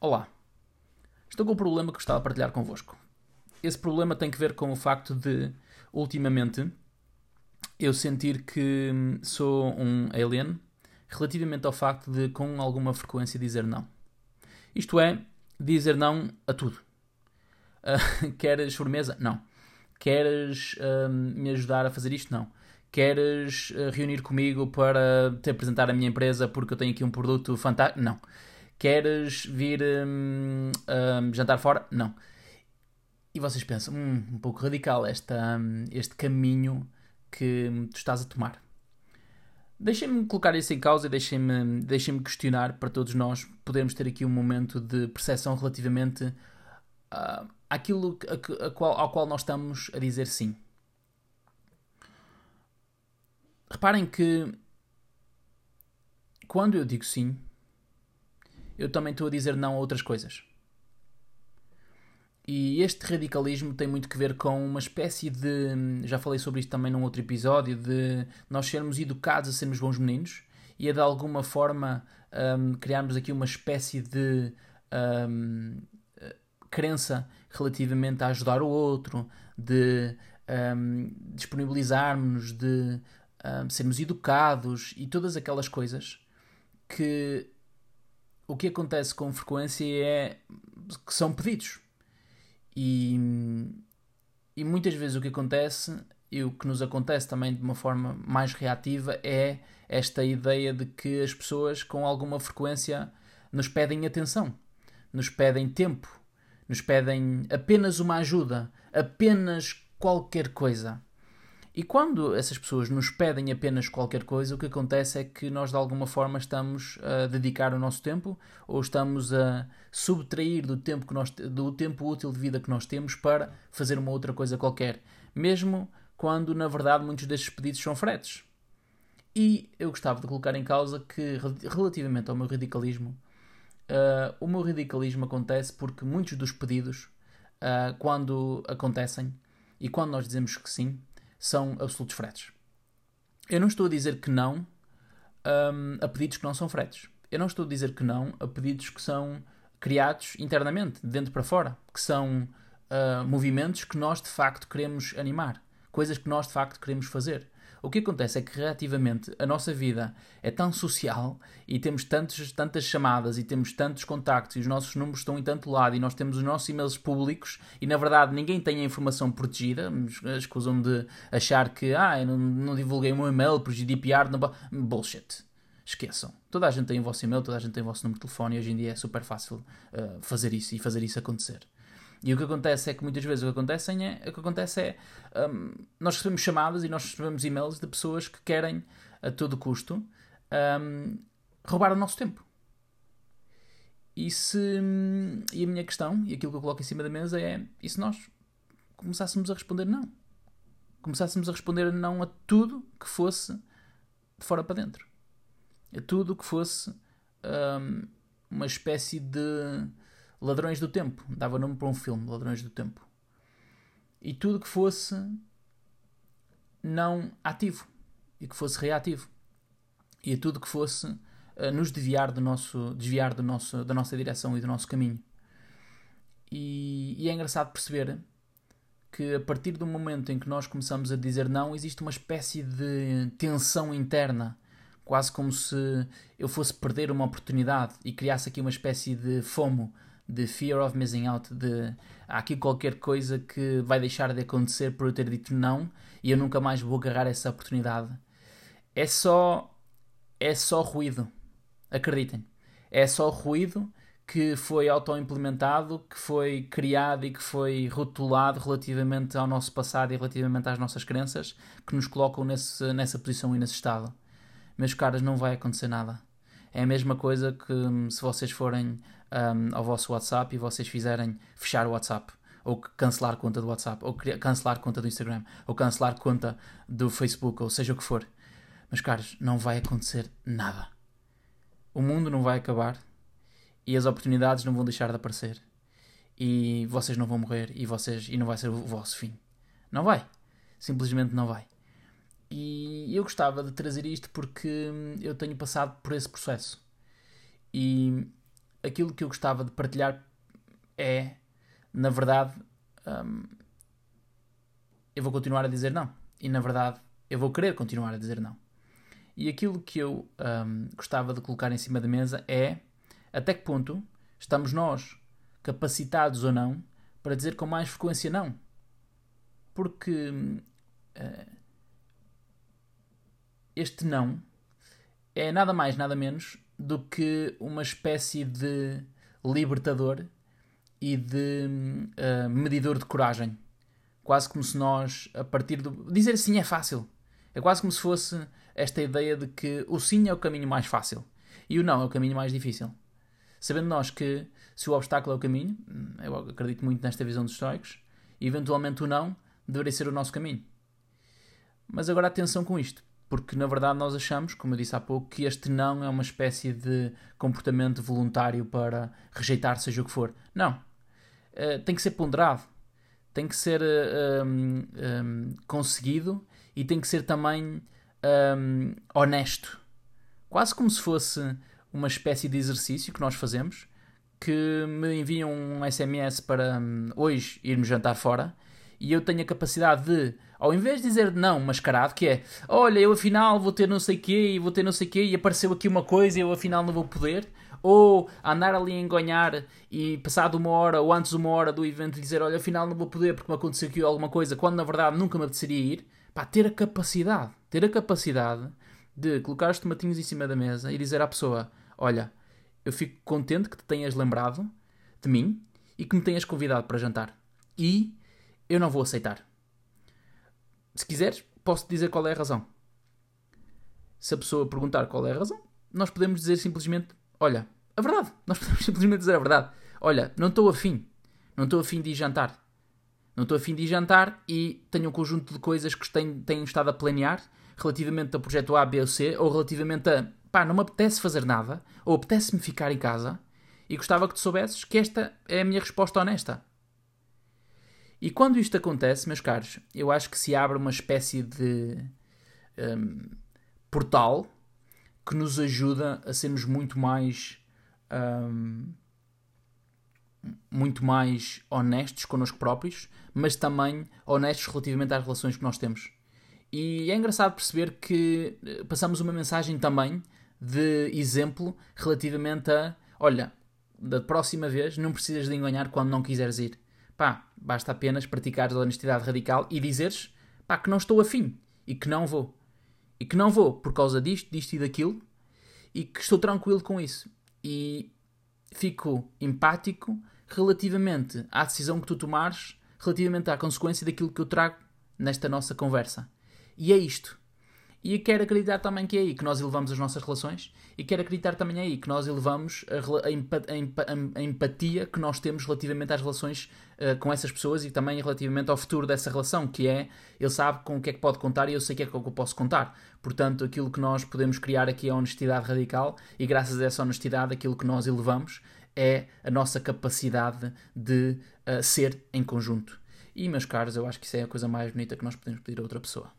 Olá, estou com um problema que gostava de partilhar convosco. Esse problema tem que ver com o facto de, ultimamente, eu sentir que sou um alien relativamente ao facto de, com alguma frequência, dizer não. Isto é, dizer não a tudo. Uh, queres firmeza? Não. Queres uh, me ajudar a fazer isto? Não. Queres uh, reunir comigo para te apresentar a minha empresa porque eu tenho aqui um produto fantástico? Não. Queres vir um, um, jantar fora? Não. E vocês pensam, hum, um pouco radical esta, um, este caminho que tu estás a tomar. Deixem-me colocar isso em causa e deixem-me deixem questionar para todos nós podermos ter aqui um momento de percepção relativamente uh, àquilo a, a qual, ao qual nós estamos a dizer sim. Reparem que quando eu digo sim, eu também estou a dizer não a outras coisas. E este radicalismo tem muito que ver com uma espécie de. Já falei sobre isto também num outro episódio, de nós sermos educados a sermos bons meninos e a de alguma forma um, criarmos aqui uma espécie de um, crença relativamente a ajudar o outro, de um, disponibilizarmos, de hum, sermos educados e todas aquelas coisas que o que acontece com frequência é que são pedidos. E, e muitas vezes o que acontece, e o que nos acontece também de uma forma mais reativa, é esta ideia de que as pessoas com alguma frequência nos pedem atenção, nos pedem tempo, nos pedem apenas uma ajuda, apenas qualquer coisa. E quando essas pessoas nos pedem apenas qualquer coisa, o que acontece é que nós de alguma forma estamos a dedicar o nosso tempo ou estamos a subtrair do tempo, que nós, do tempo útil de vida que nós temos para fazer uma outra coisa qualquer, mesmo quando na verdade muitos destes pedidos são fretes. E eu gostava de colocar em causa que, relativamente ao meu radicalismo, uh, o meu radicalismo acontece porque muitos dos pedidos, uh, quando acontecem e quando nós dizemos que sim, são absolutos fretes. Eu não estou a dizer que não um, a pedidos que não são fretes. Eu não estou a dizer que não a pedidos que são criados internamente, de dentro para fora, que são uh, movimentos que nós de facto queremos animar, coisas que nós de facto queremos fazer. O que acontece é que, relativamente, a nossa vida é tão social e temos tantos, tantas chamadas e temos tantos contactos e os nossos números estão em tanto lado e nós temos os nossos e-mails públicos e, na verdade, ninguém tem a informação protegida. Escusam de achar que, ah, eu não, não divulguei o meu e-mail por GDPR. Não... Bullshit. Esqueçam. Toda a gente tem o vosso e-mail, toda a gente tem o vosso número de telefone e hoje em dia é super fácil uh, fazer isso e fazer isso acontecer. E o que acontece é que muitas vezes o que acontece é, o que acontece é um, nós recebemos chamadas e nós recebemos e-mails de pessoas que querem, a todo custo, um, roubar o nosso tempo. E, se, e a minha questão, e aquilo que eu coloco em cima da mesa é: e se nós começássemos a responder não? Começássemos a responder não a tudo que fosse de fora para dentro. A tudo que fosse um, uma espécie de Ladrões do Tempo. Dava nome para um filme, Ladrões do Tempo. E tudo que fosse não ativo e que fosse reativo. E tudo que fosse uh, nos desviar, do nosso, desviar do nosso, da nossa direção e do nosso caminho. E, e é engraçado perceber que a partir do momento em que nós começamos a dizer não, existe uma espécie de tensão interna, quase como se eu fosse perder uma oportunidade e criasse aqui uma espécie de fomo de fear of missing out, de há aqui qualquer coisa que vai deixar de acontecer por eu ter dito não e eu nunca mais vou agarrar essa oportunidade. É só é só ruído. Acreditem. É só ruído que foi auto-implementado, que foi criado e que foi rotulado relativamente ao nosso passado e relativamente às nossas crenças, que nos colocam nesse, nessa posição e nesse estado. Meus caras, não vai acontecer nada. É a mesma coisa que hum, se vocês forem um, ao vosso WhatsApp e vocês fizerem fechar o WhatsApp, ou cancelar conta do WhatsApp, ou cancelar conta do Instagram, ou cancelar conta do Facebook, ou seja o que for. Mas, caros, não vai acontecer nada. O mundo não vai acabar e as oportunidades não vão deixar de aparecer. E vocês não vão morrer e, vocês, e não vai ser o vosso fim. Não vai. Simplesmente não vai. E eu gostava de trazer isto porque hum, eu tenho passado por esse processo. E aquilo que eu gostava de partilhar é, na verdade, hum, eu vou continuar a dizer não. E na verdade, eu vou querer continuar a dizer não. E aquilo que eu hum, gostava de colocar em cima da mesa é até que ponto estamos nós capacitados ou não para dizer com mais frequência não. Porque uh, este não é nada mais, nada menos do que uma espécie de libertador e de uh, medidor de coragem. Quase como se nós, a partir do. Dizer sim é fácil. É quase como se fosse esta ideia de que o sim é o caminho mais fácil e o não é o caminho mais difícil. Sabendo nós que se o obstáculo é o caminho, hum, eu acredito muito nesta visão dos estoicos, eventualmente o não deveria ser o nosso caminho. Mas agora atenção com isto, porque na verdade nós achamos, como eu disse há pouco, que este não é uma espécie de comportamento voluntário para rejeitar seja o que for. Não. Uh, tem que ser ponderado, tem que ser uh, um, um, conseguido e tem que ser também um, honesto. Quase como se fosse uma espécie de exercício que nós fazemos, que me enviam um SMS para um, hoje irmos jantar fora e eu tenho a capacidade de, ao invés de dizer não mascarado, que é olha, eu afinal vou ter não sei quê e vou ter não sei quê e apareceu aqui uma coisa e eu afinal não vou poder, ou andar ali a engonhar e passado uma hora ou antes de uma hora do evento dizer olha, afinal não vou poder porque me aconteceu aqui alguma coisa, quando na verdade nunca me apeteceria ir, pá, ter a capacidade, ter a capacidade de colocar os tomatinhos em cima da mesa e dizer à pessoa olha, eu fico contente que te tenhas lembrado de mim e que me tenhas convidado para jantar. E eu não vou aceitar. Se quiseres, posso dizer qual é a razão. Se a pessoa perguntar qual é a razão, nós podemos dizer simplesmente: Olha, a verdade. Nós podemos simplesmente dizer a verdade. Olha, não estou afim. Não estou afim de ir jantar. Não estou afim de ir jantar e tenho um conjunto de coisas que tenho, tenho estado a planear relativamente ao projeto A, B ou C, ou relativamente a pá, não me apetece fazer nada, ou apetece-me ficar em casa, e gostava que tu soubesses que esta é a minha resposta honesta. E quando isto acontece, meus caros, eu acho que se abre uma espécie de um, portal que nos ajuda a sermos muito mais um, muito mais honestos connosco próprios, mas também honestos relativamente às relações que nós temos. E é engraçado perceber que eh, passamos uma mensagem também de exemplo relativamente a olha, da próxima vez não precisas de enganar quando não quiseres ir. Pá, basta apenas praticares a honestidade radical e dizeres pá, que não estou afim e que não vou. E que não vou por causa disto, disto e daquilo e que estou tranquilo com isso. E fico empático relativamente à decisão que tu tomares, relativamente à consequência daquilo que eu trago nesta nossa conversa. E é isto. E quero acreditar também que é aí que nós elevamos as nossas relações e quero acreditar também é aí que nós elevamos a, a, a, empatia que nós temos relativamente às relações uh, com essas pessoas e também relativamente ao futuro dessa relação, que é ele sabe com o que é que pode contar e eu sei o que é que eu posso contar. Portanto, aquilo que nós podemos criar aqui é a honestidade radical e graças a essa honestidade, aquilo que nós elevamos é a nossa capacidade de uh, ser em conjunto. E, meus caros, eu acho que isso é a coisa mais bonita que nós podemos pedir a outra pessoa.